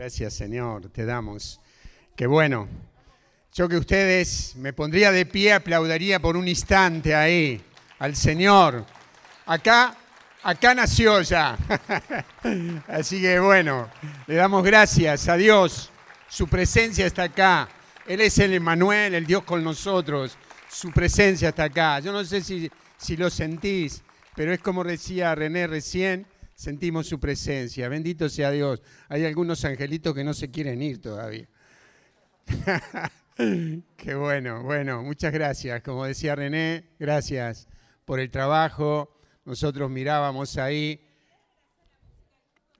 Gracias Señor, te damos. Qué bueno. Yo que ustedes me pondría de pie, aplaudiría por un instante ahí al Señor. Acá, acá nació ya. Así que bueno, le damos gracias a Dios. Su presencia está acá. Él es el Emanuel, el Dios con nosotros. Su presencia está acá. Yo no sé si, si lo sentís, pero es como decía René recién, sentimos su presencia. Bendito sea Dios. Hay algunos angelitos que no se quieren ir todavía. Qué bueno, bueno, muchas gracias. Como decía René, gracias por el trabajo. Nosotros mirábamos ahí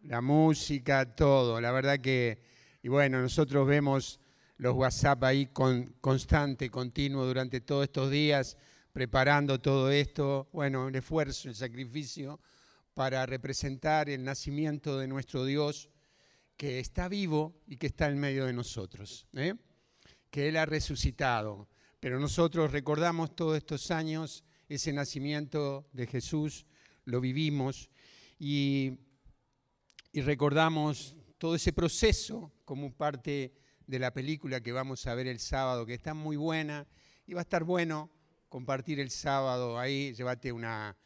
la música, todo. La verdad que, y bueno, nosotros vemos los WhatsApp ahí con, constante, continuo durante todos estos días, preparando todo esto. Bueno, el esfuerzo, el sacrificio para representar el nacimiento de nuestro Dios que está vivo y que está en medio de nosotros, ¿eh? que Él ha resucitado. Pero nosotros recordamos todos estos años ese nacimiento de Jesús, lo vivimos y, y recordamos todo ese proceso como parte de la película que vamos a ver el sábado, que está muy buena y va a estar bueno compartir el sábado ahí, llévate una,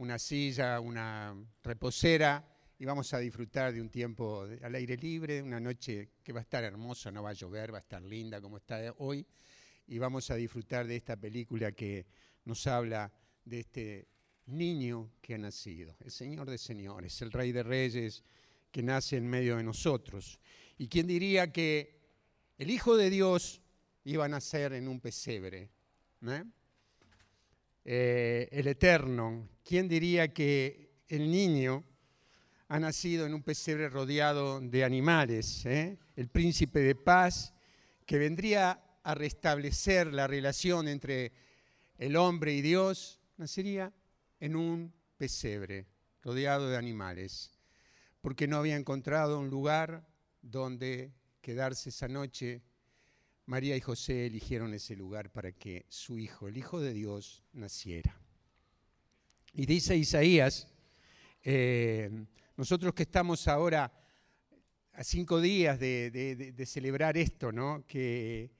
una silla, una reposera y vamos a disfrutar de un tiempo al aire libre, una noche que va a estar hermosa, no va a llover, va a estar linda como está hoy y vamos a disfrutar de esta película que nos habla de este niño que ha nacido, el Señor de señores, el Rey de Reyes que nace en medio de nosotros. ¿Y quién diría que el Hijo de Dios iba a nacer en un pesebre? ¿eh? Eh, el Eterno, ¿quién diría que el niño ha nacido en un pesebre rodeado de animales? Eh? El príncipe de paz, que vendría a restablecer la relación entre el hombre y Dios, nacería en un pesebre rodeado de animales, porque no había encontrado un lugar donde quedarse esa noche María y José eligieron ese lugar para que su hijo, el Hijo de Dios, naciera. Y dice Isaías, eh, nosotros que estamos ahora a cinco días de, celebrar esto, ¿no? que,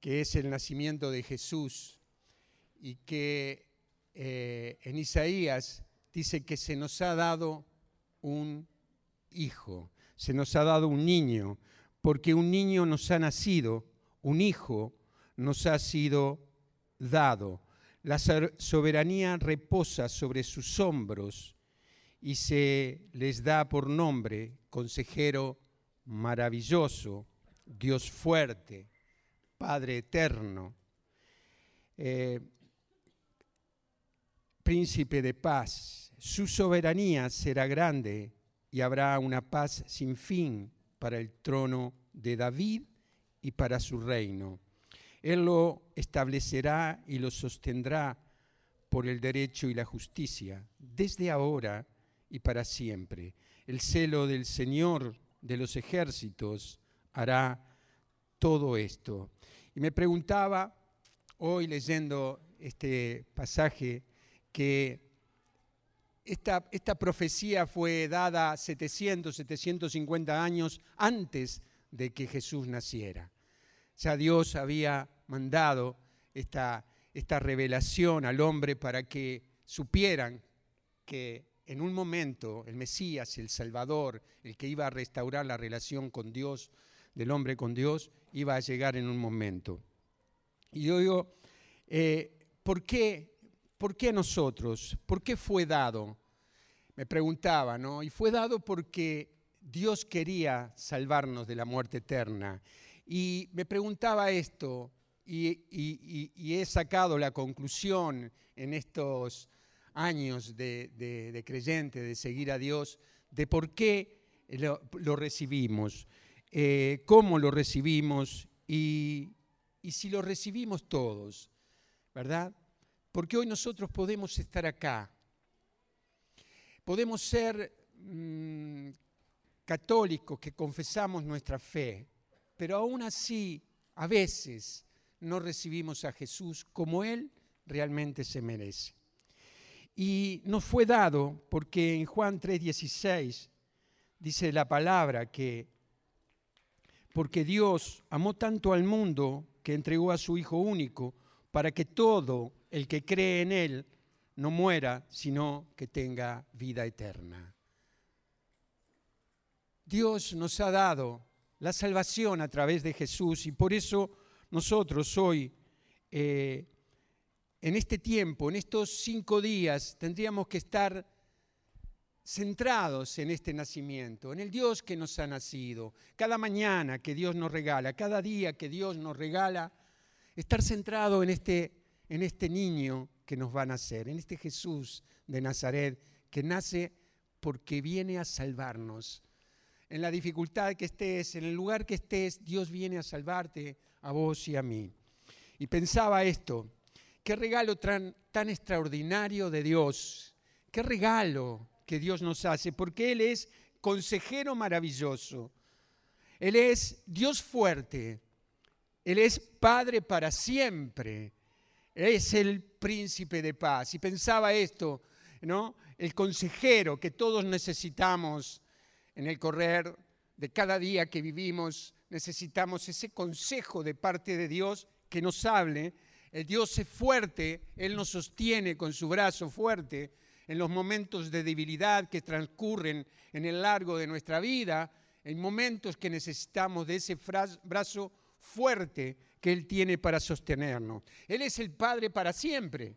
que, es el nacimiento de Jesús, y que eh, en Isaías dice que se nos ha dado un hijo, se nos ha dado un niño, porque un niño nos ha nacido un hijo nos ha sido dado. La soberanía reposa sobre sus hombros y se les da por nombre consejero maravilloso, Dios fuerte, Padre eterno, eh, príncipe de paz. Su soberanía será grande y habrá una paz sin fin para el trono de David y para su reino. Él lo establecerá y lo sostendrá por el derecho y la justicia, desde ahora y para siempre. El celo del Señor de los ejércitos hará todo esto. Y me preguntaba hoy leyendo este pasaje que esta, esta profecía fue dada 700, 750 años antes de que Jesús naciera. Ya Dios había mandado esta, esta revelación al hombre para que supieran que en un momento el Mesías, el Salvador, el que iba a restaurar la relación con Dios, del hombre con Dios, iba a llegar en un momento. Y yo digo, eh, ¿por, qué, ¿por qué nosotros? ¿Por qué fue dado? Me preguntaba, ¿no? Y fue dado porque Dios quería salvarnos de la muerte eterna. Y me preguntaba esto, y, he sacado la conclusión en estos años de, creyente, de seguir a Dios, de por qué lo, recibimos, eh, cómo lo recibimos y, si lo recibimos todos, ¿verdad? Porque hoy nosotros podemos estar acá, podemos ser mm, católicos que confesamos nuestra fe, pero aún así a veces no recibimos a Jesús como Él realmente se merece. Y nos fue dado porque en Juan 3:16 dice la palabra que porque Dios amó tanto al mundo que entregó a su Hijo único para que todo el que cree en Él no muera, sino que tenga vida eterna. Dios nos ha dado la salvación a través de Jesús y por eso nosotros hoy, eh, en este tiempo, en estos cinco días, tendríamos que estar centrados en este nacimiento, en el Dios que nos ha nacido, cada mañana que Dios nos regala, cada día que Dios nos regala, estar centrado en este, en este niño que nos va a nacer, en este Jesús de Nazaret que nace porque viene a salvarnos. En la dificultad que estés, en el lugar que estés, Dios viene a salvarte a vos y a mí. Y pensaba esto, qué regalo tan, extraordinario de Dios, qué regalo que Dios nos hace, porque Él es consejero maravilloso, Él es Dios fuerte, Él es Padre para siempre, es el príncipe de paz. Y pensaba esto, ¿no? El consejero que todos necesitamos en el correr de cada día que vivimos, necesitamos ese consejo de parte de Dios que nos hable. El Dios es fuerte, Él nos sostiene con su brazo fuerte en los momentos de debilidad que transcurren en el largo de nuestra vida, en momentos que necesitamos de ese brazo fuerte que Él tiene para sostenernos. Él es el Padre para siempre.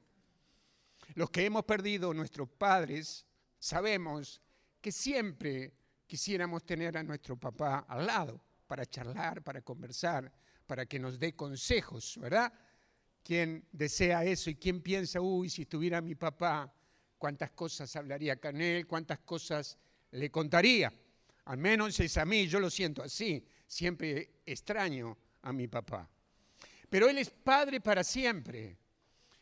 Los que hemos perdido nuestros padres sabemos que siempre quisiéramos tener a nuestro papá al lado para charlar, para conversar, para que nos dé consejos, ¿verdad? ¿Quién desea eso y quién piensa, uy, si estuviera mi papá, cuántas cosas hablaría con él, cuántas cosas le contaría. Al menos es a mí, yo lo siento así, siempre extraño a mi papá. Pero Él es Padre para siempre.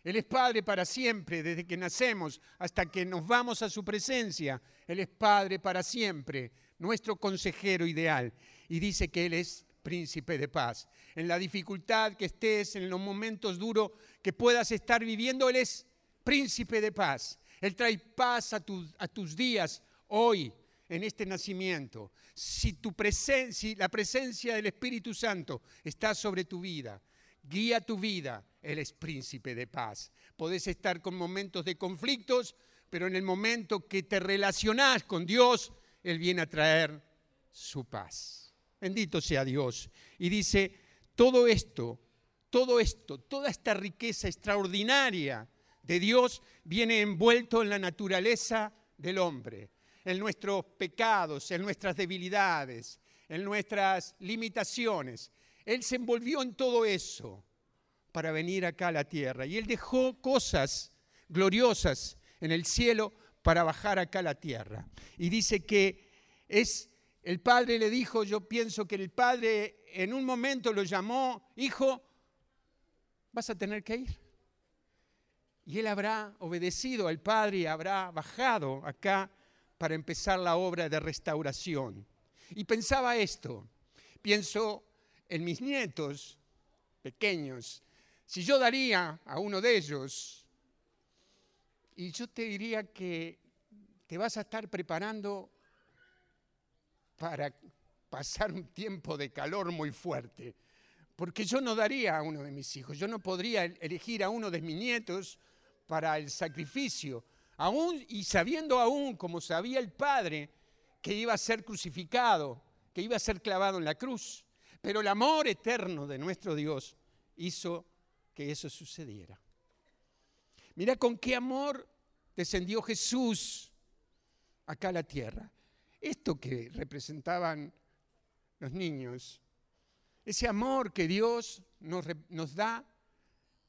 Él es Padre para siempre, desde que nacemos hasta que nos vamos a su presencia. Él es Padre para siempre, nuestro consejero ideal. Y dice que Él es príncipe de paz. En la dificultad que estés, en los momentos duros que puedas estar viviendo, Él es príncipe de paz. Él trae paz a, tus días hoy, en este nacimiento. Si, tu presencia, la presencia del Espíritu Santo está sobre tu vida, guía tu vida, Él es príncipe de paz. Podés estar con momentos de conflictos, pero en el momento que te relacionás con Dios, Él viene a traer su paz. Bendito sea Dios. Y dice, todo esto, todo esto, toda esta riqueza extraordinaria, de Dios viene envuelto en la naturaleza del hombre, en nuestros pecados, en nuestras debilidades, en nuestras limitaciones. Él se envolvió en todo eso para venir acá a la tierra. Y Él dejó cosas gloriosas en el cielo para bajar acá a la tierra. Y dice que es, el padre le dijo, yo pienso que el padre en un momento lo llamó, hijo, vas a tener que ir. Y él habrá obedecido al Padre y habrá bajado acá para empezar la obra de restauración. Y pensaba esto, pienso en mis nietos pequeños, si yo daría a uno de ellos, y yo te diría que te vas a estar preparando para pasar un tiempo de calor muy fuerte, porque yo no daría a uno de mis hijos, yo no podría elegir a uno de mis nietos para el sacrificio, aún y sabiendo aún, como sabía el Padre, que iba a ser crucificado, que iba a ser clavado en la cruz. Pero el amor eterno de nuestro Dios hizo que eso sucediera. Mira con qué amor descendió Jesús acá a la tierra. Esto que representaban los niños, ese amor que Dios nos, nos da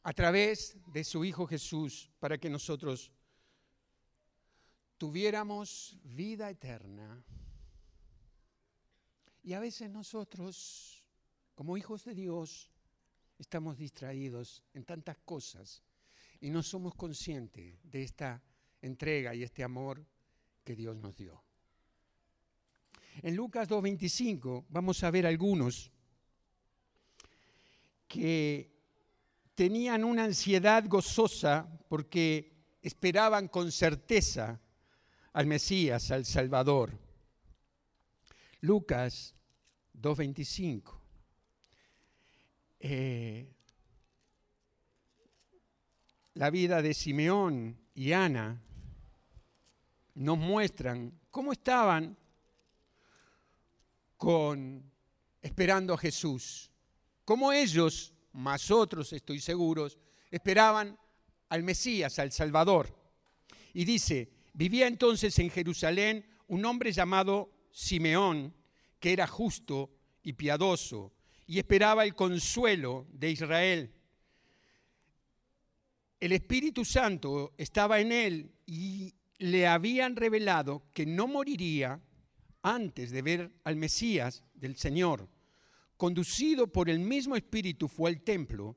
a través de su Hijo Jesús para que nosotros tuviéramos vida eterna. Y a veces nosotros, como hijos de Dios, estamos distraídos en tantas cosas y no somos conscientes de esta entrega y este amor que Dios nos dio. En Lucas 2.25 vamos a ver algunos que tenían una ansiedad gozosa porque esperaban con certeza al Mesías, al Salvador. Lucas 2.25. Eh, la vida de Simeón y Ana nos muestran cómo estaban con esperando a Jesús, cómo ellos, más otros estoy seguros, esperaban al Mesías, al Salvador. Y dice, vivía entonces en Jerusalén un hombre llamado Simeón, que era justo y piadoso, y esperaba el consuelo de Israel. El Espíritu Santo estaba en él y le habían revelado que no moriría antes de ver al Mesías del Señor. Conducido por el mismo Espíritu fue al templo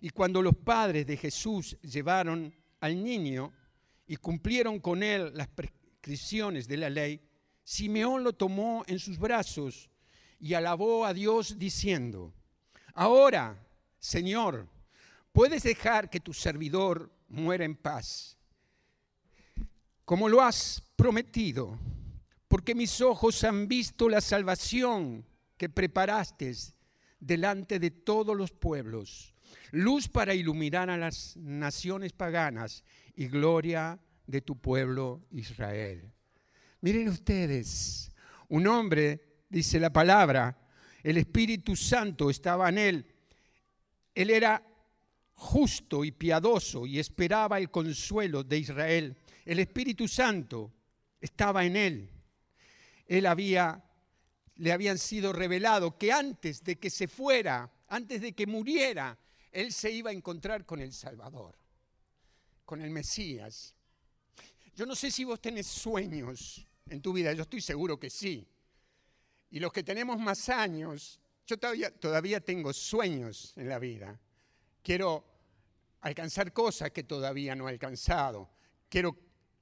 y cuando los padres de Jesús llevaron al niño y cumplieron con él las prescripciones de la ley, Simeón lo tomó en sus brazos y alabó a Dios diciendo, ahora, Señor, puedes dejar que tu servidor muera en paz, como lo has prometido, porque mis ojos han visto la salvación que preparaste delante de todos los pueblos, luz para iluminar a las naciones paganas y gloria de tu pueblo Israel. Miren ustedes, un hombre, dice la palabra, el Espíritu Santo estaba en él. Él era justo y piadoso y esperaba el consuelo de Israel. El Espíritu Santo estaba en él. Él había, le habían sido revelado que antes de que se fuera, antes de que muriera, él se iba a encontrar con el Salvador, con el Mesías. Yo no sé si vos tenés sueños en tu vida, yo estoy seguro que sí. Y los que tenemos más años, yo todavía, todavía tengo sueños en la vida quiero alcanzar cosas que todavía no he alcanzado. Quiero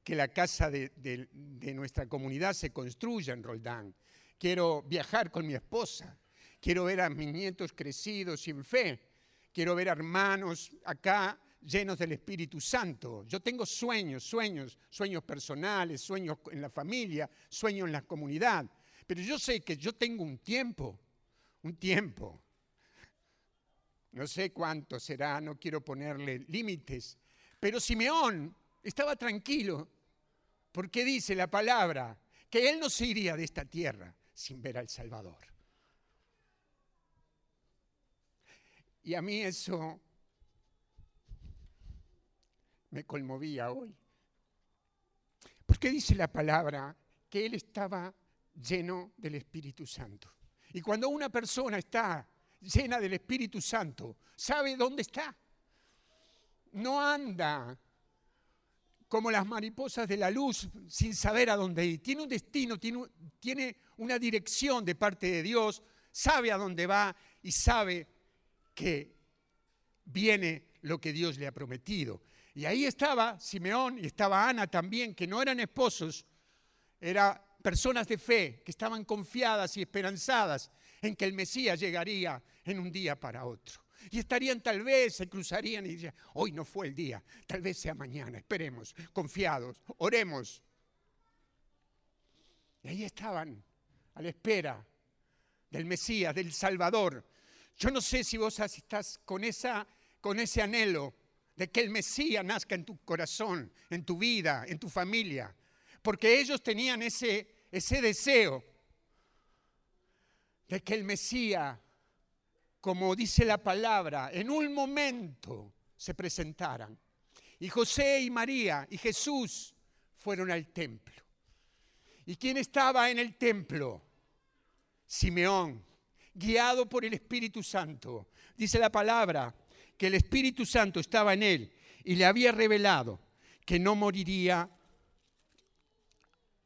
que la casa de, nuestra comunidad se construya en Roldán. Quiero viajar con mi esposa. Quiero ver a mis nietos crecidos sin fe. Quiero ver a hermanos acá llenos del Espíritu Santo. Yo tengo sueños, sueños, sueños personales, sueños en la familia, sueños en la comunidad. Pero yo sé que yo tengo un tiempo, un tiempo no sé cuánto será, no quiero ponerle límites, pero Simeón estaba tranquilo porque dice la palabra que él no se iría de esta tierra sin ver al Salvador. Y a mí eso me conmovía hoy. Porque dice la palabra que él estaba lleno del Espíritu Santo. Y cuando una persona está llena del Espíritu Santo, sabe dónde está. No anda como las mariposas de la luz sin saber a dónde ir. Tiene un destino, tiene, una dirección de parte de Dios, sabe a dónde va y sabe que viene lo que Dios le ha prometido. Y ahí estaba Simeón y estaba Ana también, que no eran esposos, eran personas de fe, que estaban confiadas y esperanzadas en que el Mesías llegaría en un día para otro. Y estarían tal vez, se cruzarían y dirían, hoy no fue el día, tal vez sea mañana, esperemos, confiados, oremos. Y ahí estaban, a la espera del Mesías, del Salvador. Yo no sé si vos estás con, esa, con ese anhelo de que el Mesías nazca en tu corazón, en tu vida, en tu familia, porque ellos tenían ese, ese deseo de que el Mesías, como dice la palabra, en un momento se presentaran. Y José y María y Jesús fueron al templo. ¿Y quién estaba en el templo? Simeón, guiado por el Espíritu Santo. Dice la palabra que el Espíritu Santo estaba en él y le había revelado que no moriría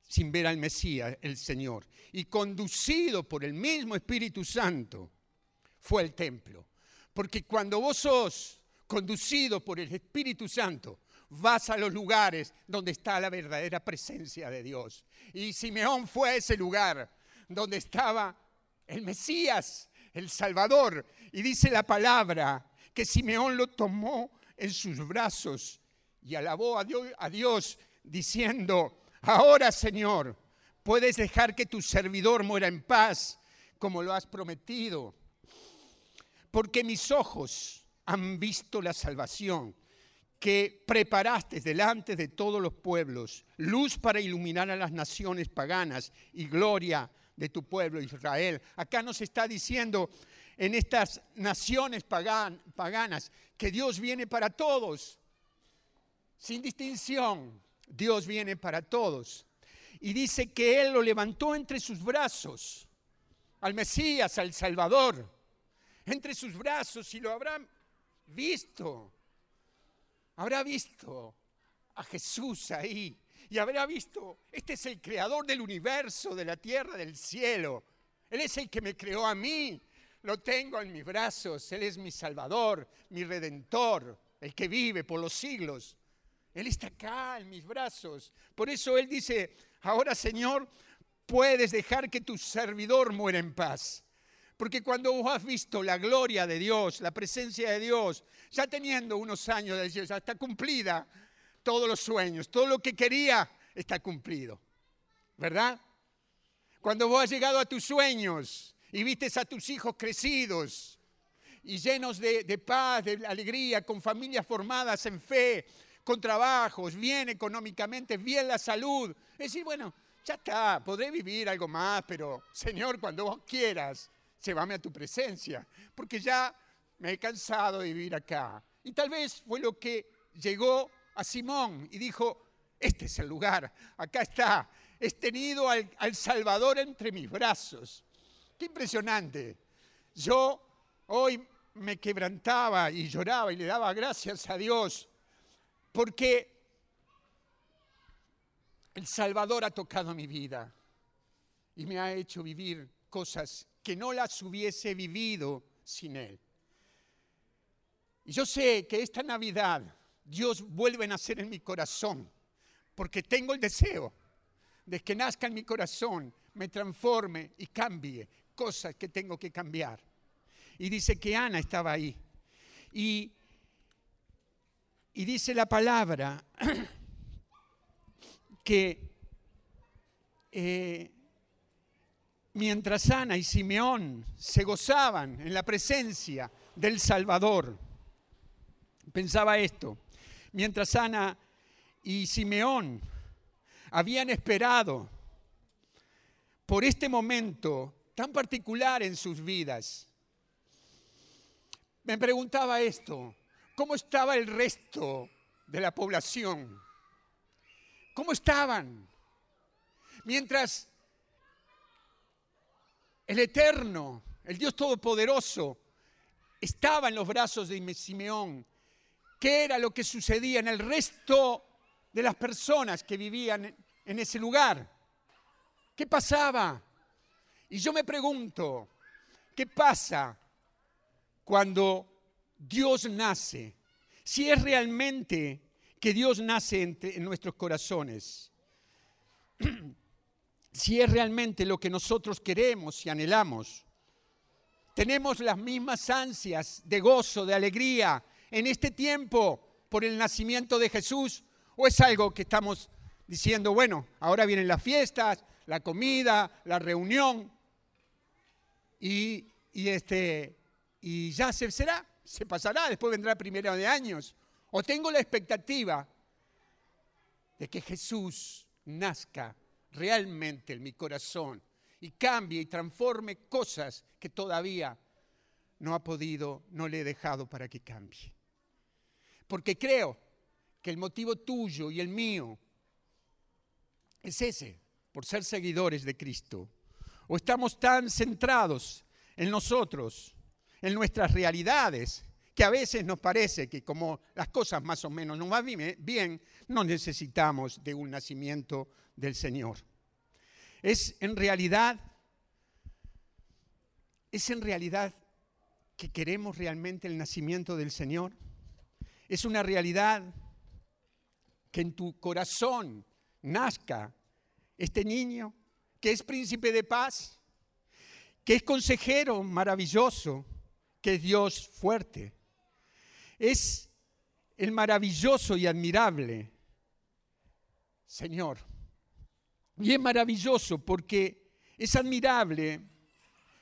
sin ver al Mesías, el Señor. Y conducido por el mismo Espíritu Santo, fue al templo. Porque cuando vos sos conducido por el Espíritu Santo, vas a los lugares donde está la verdadera presencia de Dios. Y Simeón fue a ese lugar donde estaba el Mesías, el Salvador. Y dice la palabra que Simeón lo tomó en sus brazos y alabó a Dios, a Dios diciendo, Ahora, Señor, puedes dejar que tu servidor muera en paz, como lo has prometido. Porque mis ojos han visto la salvación que preparaste delante de todos los pueblos, luz para iluminar a las naciones paganas y gloria de tu pueblo Israel. Acá nos está diciendo en estas naciones paganas que Dios viene para todos, sin distinción. Dios viene para todos. Y dice que Él lo levantó entre sus brazos, al Mesías, al Salvador, entre sus brazos y lo habrán visto habrá visto a Jesús ahí y habrá visto, este es el creador del universo, de la tierra, del cielo. Él es el que me creó a mí. Lo tengo en mis brazos. Él es mi salvador, mi redentor, el que vive por los siglos. Él está acá en mis brazos. Por eso Él dice, ahora Señor, puedes dejar que tu servidor muera en paz. Porque cuando vos has visto la gloria de Dios, la presencia de Dios, ya teniendo unos años de ya está cumplida todos los sueños, todo lo que quería está cumplido. ¿Verdad? Cuando vos has llegado a tus sueños y vistes a tus hijos crecidos y llenos de paz, de alegría, con familias formadas en fe, con trabajos, bien económicamente, bien la salud. Es decir, bueno, ya está, podré vivir algo más, pero Señor, cuando vos quieras, llévame a tu presencia, porque ya me he cansado de vivir acá. Y tal vez fue lo que llegó a Simón y dijo, este es el lugar, acá está, he tenido al, al Salvador entre mis brazos. Qué impresionante. Yo hoy me quebrantaba y lloraba y le daba gracias a Dios porque el Salvador ha tocado mi vida y me ha hecho vivir cosas que no las hubiese vivido sin Él. Y yo sé que esta Navidad Dios vuelve a nacer en mi corazón, porque tengo el deseo de que nazca en mi corazón, me transforme y cambie cosas que tengo que cambiar. Y dice que Ana estaba ahí. Y, y dice la palabra que eh, mientras Ana y Simeón se gozaban en la presencia del Salvador. Pensaba esto, mientras Ana y Simeón habían esperado por este momento tan particular en sus vidas, me preguntaba esto, ¿cómo estaba el resto de la población? ¿Cómo estaban? Mientras el Eterno, el Dios Todopoderoso, estaba en los brazos de Simeón. ¿Qué era lo que sucedía en el resto de las personas que vivían en ese lugar? ¿Qué pasaba? Y yo me pregunto, ¿qué pasa cuando Dios nace? Si es realmente que Dios nace en nuestros corazones. si es realmente lo que nosotros queremos y anhelamos. Tenemos las mismas ansias de gozo, de alegría en este tiempo por el nacimiento de Jesús o es algo que estamos diciendo, bueno, ahora vienen las fiestas, la comida, la reunión y, este, y ya se será, se pasará, después vendrá primero de años. O tengo la expectativa de que Jesús nazca realmente en mi corazón y cambie y transforme cosas que todavía no ha podido, no le he dejado para que cambie. Porque creo que el motivo tuyo y el mío es ese, por ser seguidores de Cristo. O estamos tan centrados en nosotros, en nuestras realidades, que a veces nos parece que como las cosas más o menos nos van bien, no necesitamos de un nacimiento del Señor. Es en realidad, es en realidad que queremos realmente el nacimiento del Señor. Es una realidad que en tu corazón nazca este niño que es príncipe de paz, que es consejero maravilloso, que Dios fuerte. Es el maravilloso y admirable Señor. Y es maravilloso porque es admirable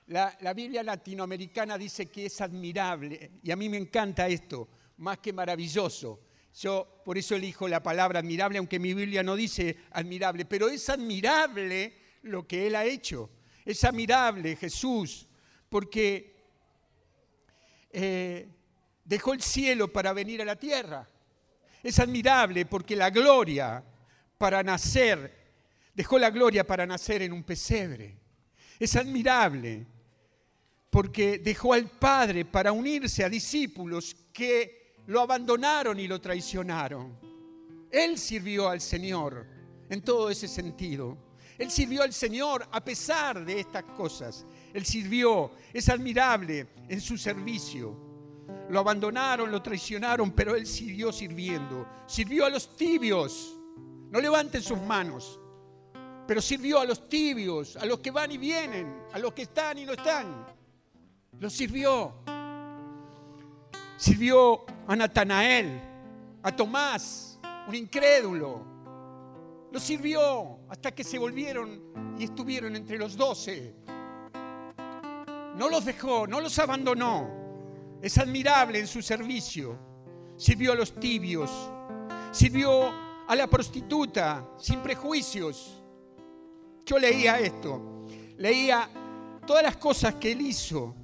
La, la, Biblia latinoamericana dice que es admirable, y a mí me encanta esto, más que maravilloso. Yo por eso elijo la palabra admirable, aunque mi Biblia no dice admirable, pero es admirable lo que Él ha hecho. Es admirable Jesús, porque eh, dejó el cielo para venir a la tierra. Es admirable porque la gloria para nacer, dejó la gloria para nacer en un pesebre. Es admirable porque dejó al Padre para unirse a discípulos que lo abandonaron y lo traicionaron. Él sirvió al Señor en todo ese sentido. Él sirvió al Señor a pesar de estas cosas. Él sirvió, es admirable en su servicio. Lo abandonaron, lo traicionaron, pero Él siguió sirviendo. Sirvió a los tibios. No levanten sus manos, pero sirvió a los tibios, a los que van y vienen, a los que están y no están. Lo sirvió. Sirvió a Natanael, a Tomás, un incrédulo. Lo sirvió hasta que se volvieron y estuvieron entre los doce. No los dejó, no los abandonó. Es admirable en su servicio. Sirvió a los tibios, sirvió a la prostituta sin prejuicios. Yo leía esto, leía todas las cosas que él hizo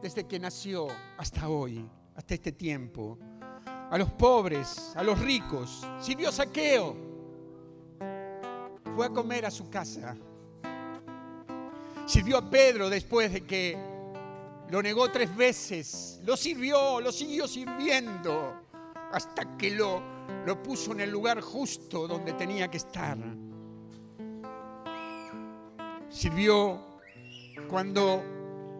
desde que nació hasta hoy, hasta este tiempo. A los pobres, a los ricos. Sirvió saqueo. Fue a comer a su casa. Sirvió a Pedro después de que lo negó tres veces. Lo sirvió, lo siguió sirviendo hasta que lo, lo puso en el lugar justo donde tenía que estar. Sirvió cuando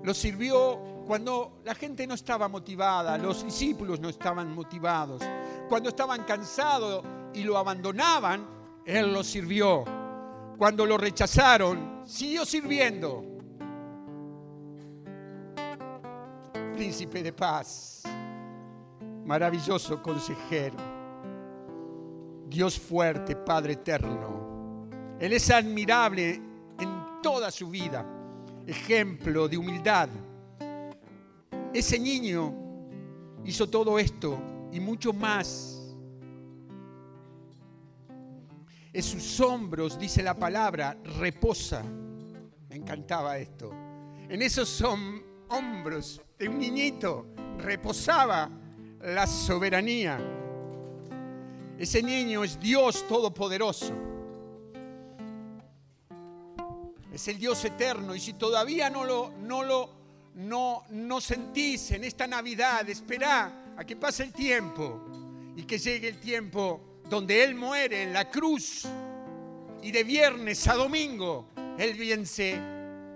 lo sirvió cuando la gente no estaba motivada, los discípulos no estaban motivados, cuando estaban cansados y lo abandonaban, Él los sirvió. Cuando lo rechazaron, siguió sirviendo. Príncipe de paz, maravilloso consejero, Dios fuerte, Padre eterno. Él es admirable en toda su vida, ejemplo de humildad ese niño hizo todo esto y mucho más. En sus hombros, dice la palabra, reposa. Me encantaba esto. En esos hombros de un niñito reposaba la soberanía. Ese niño es Dios Todopoderoso. Es el Dios eterno. Y si todavía no lo, no lo no, no sentís en esta Navidad, esperá a que pase el tiempo y que llegue el tiempo donde Él muere en la cruz y de viernes a domingo Él vence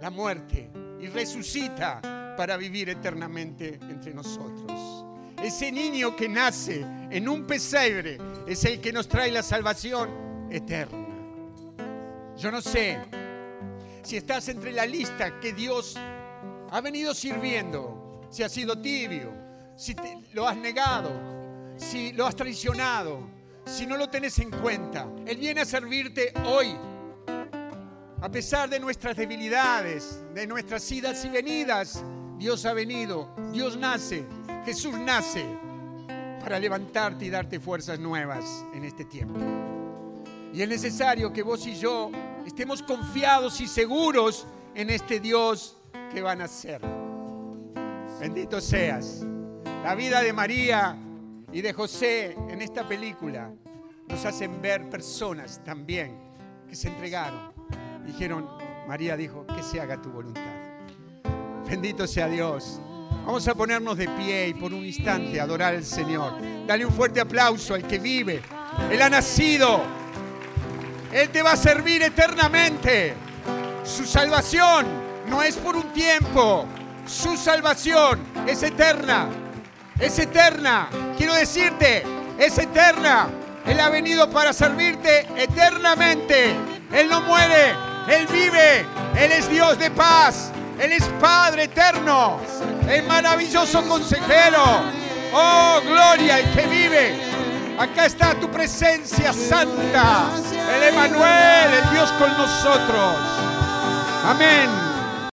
la muerte y resucita para vivir eternamente entre nosotros. Ese niño que nace en un pesebre es el que nos trae la salvación eterna. Yo no sé si estás entre la lista que Dios ha venido sirviendo, si has sido tibio, si lo has negado, si lo has traicionado, si no lo tenés en cuenta, Él viene a servirte hoy. A pesar de nuestras debilidades, de nuestras idas y venidas, Dios ha venido, Dios nace, Jesús nace para levantarte y darte fuerzas nuevas en este tiempo. Y es necesario que vos y yo estemos confiados y seguros en este Dios que van a hacer. Bendito seas. La vida de María y de José en esta película nos hacen ver personas también que se entregaron. Dijeron, María dijo, que se haga tu voluntad. Bendito sea Dios. Vamos a ponernos de pie y por un instante adorar al Señor. Dale un fuerte aplauso al que vive. Él ha nacido. Él te va a servir eternamente. Su salvación no es por un tiempo. Su salvación es eterna. Es eterna. Quiero decirte, es eterna. Él ha venido para servirte eternamente. Él no muere, Él vive. Él es Dios de paz. Él es Padre eterno. El maravilloso consejero. Oh, gloria, el que vive. Acá está tu presencia santa. El Emanuel, el Dios con nosotros. Amén.